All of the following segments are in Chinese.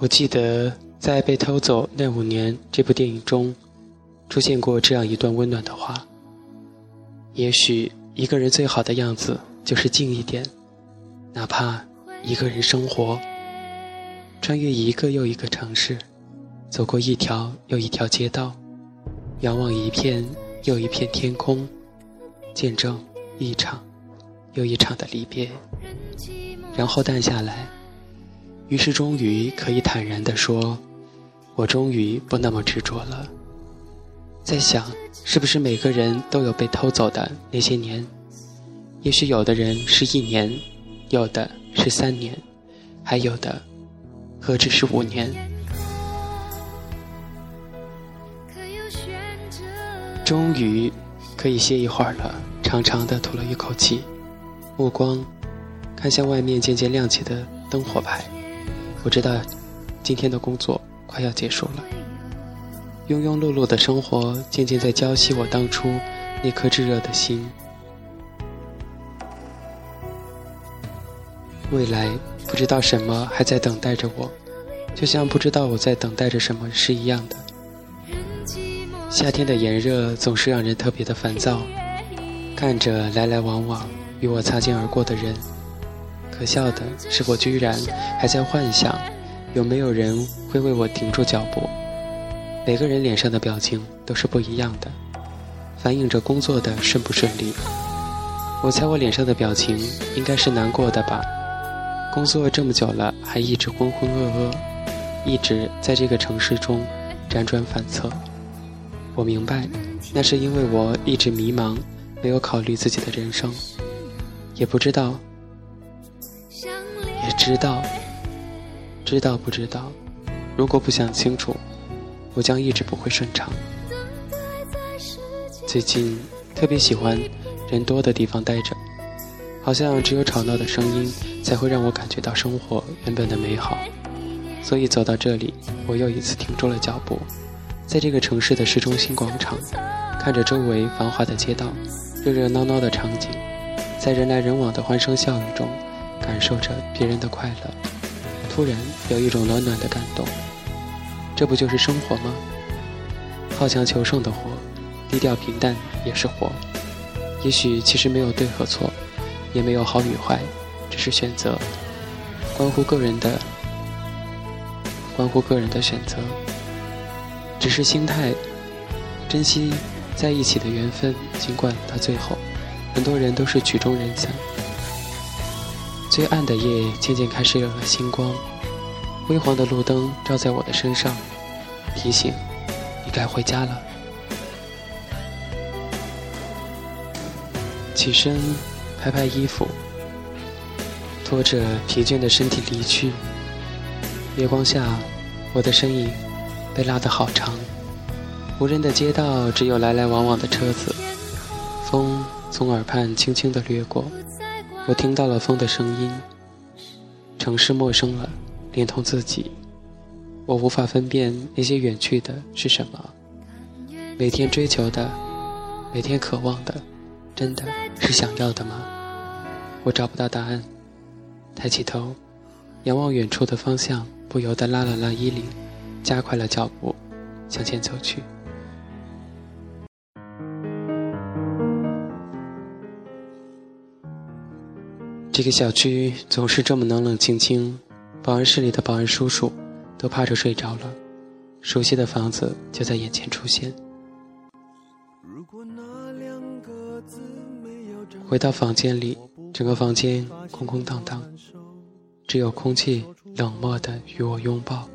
我记得在《被偷走那五年》这部电影中，出现过这样一段温暖的话：也许一个人最好的样子就是静一点，哪怕一个人生活，穿越一个又一个城市，走过一条又一条街道，仰望一片又一片天空，见证一场又一场的离别，然后淡下来。于是，终于可以坦然地说：“我终于不那么执着了。”在想，是不是每个人都有被偷走的那些年？也许有的人是一年，有的是三年，还有的，何止是五年？终于可以歇一会儿了，长长的吐了一口气，目光看向外面渐渐亮起的灯火牌。我知道，今天的工作快要结束了。庸庸碌碌的生活渐渐在浇熄我当初那颗炙热的心。未来不知道什么还在等待着我，就像不知道我在等待着什么是一样的。夏天的炎热总是让人特别的烦躁，看着来来往往与我擦肩而过的人。可笑的是，我居然还在幻想，有没有人会为我停住脚步。每个人脸上的表情都是不一样的，反映着工作的顺不顺利。我猜我脸上的表情应该是难过的吧。工作这么久了，还一直浑浑噩噩，一直在这个城市中辗转反侧。我明白，那是因为我一直迷茫，没有考虑自己的人生，也不知道。知道，知道不知道？如果不想清楚，我将一直不会顺畅。最近特别喜欢人多的地方待着，好像只有吵闹的声音才会让我感觉到生活原本的美好。所以走到这里，我又一次停住了脚步，在这个城市的市中心广场，看着周围繁华的街道、热热闹闹的场景，在人来人往的欢声笑语中。感受着别人的快乐，突然有一种暖暖的感动。这不就是生活吗？好强求胜的活，低调平淡也是活。也许其实没有对和错，也没有好与坏，只是选择，关乎个人的，关乎个人的选择。只是心态，珍惜在一起的缘分，尽管到最后，很多人都是曲终人散。最暗的夜渐渐开始有了星光，微黄的路灯照在我的身上，提醒你该回家了。起身，拍拍衣服，拖着疲倦的身体离去。月光下，我的身影被拉得好长。无人的街道，只有来来往往的车子，风从耳畔轻轻地掠过。我听到了风的声音，城市陌生了，连同自己，我无法分辨那些远去的是什么。每天追求的，每天渴望的，真的是想要的吗？我找不到答案。抬起头，仰望远处的方向，不由得拉了拉衣领，加快了脚步，向前走去。这个小区总是这么冷冷清清，保安室里的保安叔叔都趴着睡着了，熟悉的房子就在眼前出现。回到房间里，整个房间空空荡荡，只有空气冷漠的与我拥抱。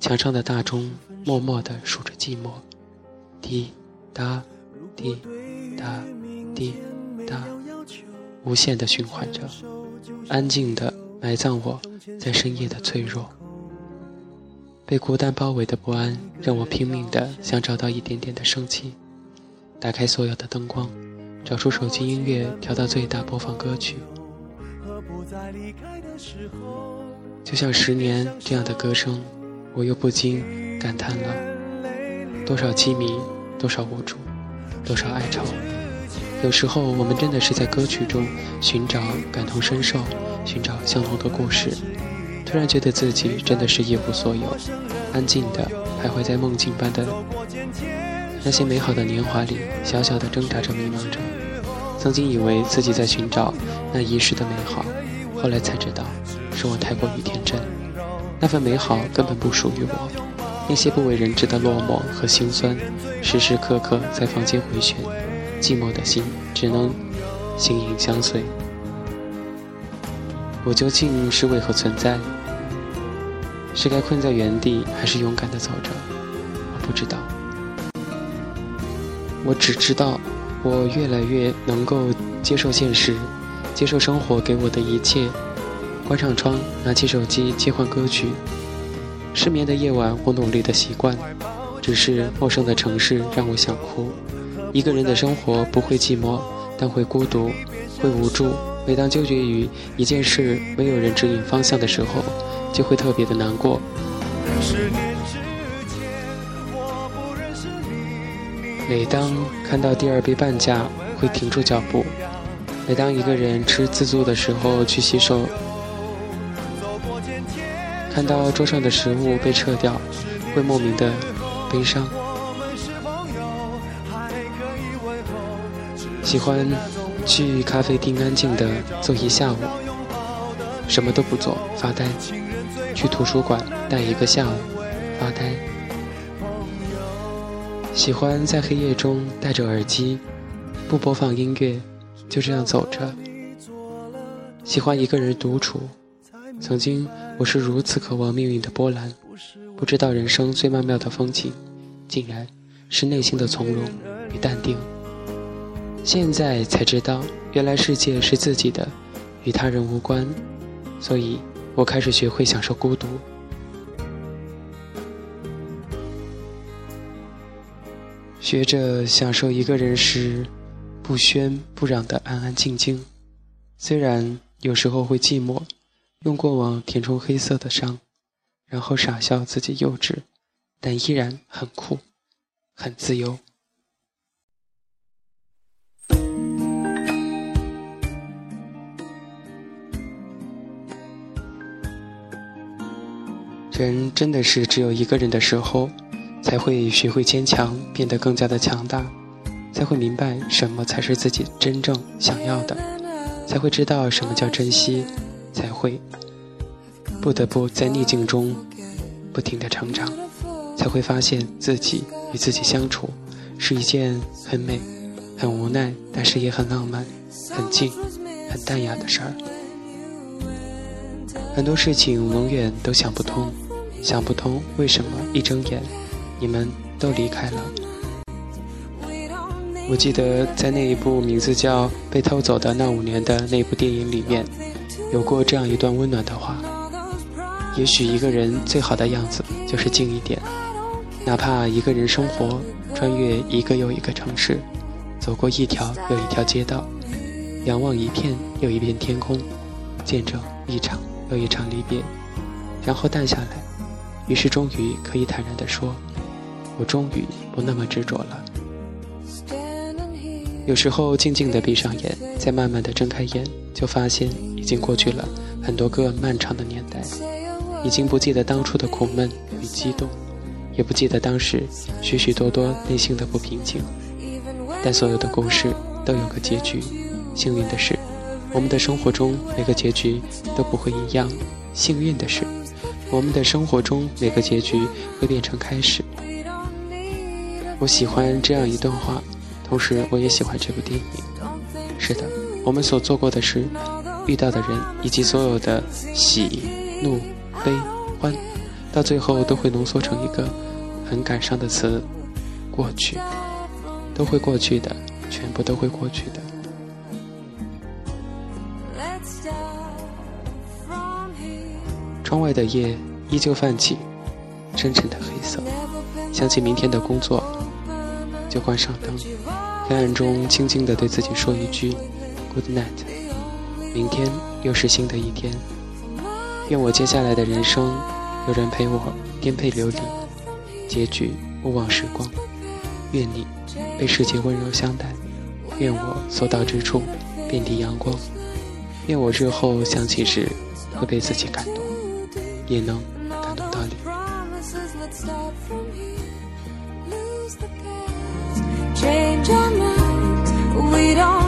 墙上的大钟默默地数着寂寞，滴答，滴答，滴。无限的循环着，安静的埋葬我在深夜的脆弱。被孤单包围的不安，让我拼命的想找到一点点的生气。打开所有的灯光，找出手机音乐，调到最大播放歌曲。就像十年这样的歌声，我又不禁感叹了：多少凄迷，多少无助，多少哀愁。有时候，我们真的是在歌曲中寻找感同身受，寻找相同的故事。突然觉得自己真的是一无所有，安静的徘徊在梦境般的那些美好的年华里，小小的挣扎着、迷茫着。曾经以为自己在寻找那遗失的美好，后来才知道，是我太过于天真。那份美好根本不属于我，那些不为人知的落寞和心酸，时时刻刻在房间回旋，寂寞的心只能形影相随。我究竟是为何存在？是该困在原地，还是勇敢的走着？我不知道。我只知道，我越来越能够接受现实，接受生活给我的一切。关上窗，拿起手机，切换歌曲。失眠的夜晚，我努力的习惯。只是陌生的城市让我想哭。一个人的生活不会寂寞，但会孤独，会无助。每当纠结于一件事，没有人指引方向的时候，就会特别的难过。每当看到第二杯半价，会停住脚步；每当一个人吃自助的时候去洗手，看到桌上的食物被撤掉，会莫名的悲伤。喜欢。去咖啡厅安静的坐一下午，什么都不做，发呆；去图书馆待一个下午，发呆。喜欢在黑夜中戴着耳机，不播放音乐，就这样走着。喜欢一个人独处。曾经我是如此渴望命运的波澜，不知道人生最曼妙的风景，竟然是内心的从容与淡定。现在才知道，原来世界是自己的，与他人无关。所以我开始学会享受孤独，学着享受一个人时不喧不嚷的安安静静。虽然有时候会寂寞，用过往填充黑色的伤，然后傻笑自己幼稚，但依然很酷，很自由。人真的是只有一个人的时候，才会学会坚强，变得更加的强大，才会明白什么才是自己真正想要的，才会知道什么叫珍惜，才会不得不在逆境中不停的成长，才会发现自己与自己相处是一件很美、很无奈，但是也很浪漫、很静、很淡雅的事儿。很多事情永远都想不通。想不通为什么一睁眼，你们都离开了。我记得在那一部名字叫《被偷走的那五年》的那部电影里面，有过这样一段温暖的话：也许一个人最好的样子就是静一点，哪怕一个人生活，穿越一个又一个城市，走过一条又一条街道，仰望一片又一片天空，见证一场又一场离别，然后淡下来。于是，终于可以坦然地说：“我终于不那么执着了。”有时候，静静地闭上眼，再慢慢地睁开眼，就发现已经过去了很多个漫长的年代，已经不记得当初的苦闷与激动，也不记得当时许许多多内心的不平静。但所有的故事都有个结局。幸运的是，我们的生活中每个结局都不会一样。幸运的是。我们的生活中每个结局会变成开始。我喜欢这样一段话，同时我也喜欢这部电影。是的，我们所做过的事、遇到的人，以及所有的喜、怒、悲、欢，到最后都会浓缩成一个很感伤的词：过去，都会过去的，全部都会过去的。窗外的夜依旧泛起深沉的黑色，想起明天的工作，就关上灯，黑暗中轻轻地对自己说一句 “Good night”。明天又是新的一天，愿我接下来的人生有人陪我颠沛流离，结局勿忘时光。愿你被世界温柔相待，愿我所到之处遍地阳光，愿我日后想起时会被自己感动。也能感动到你。Change our minds, we don't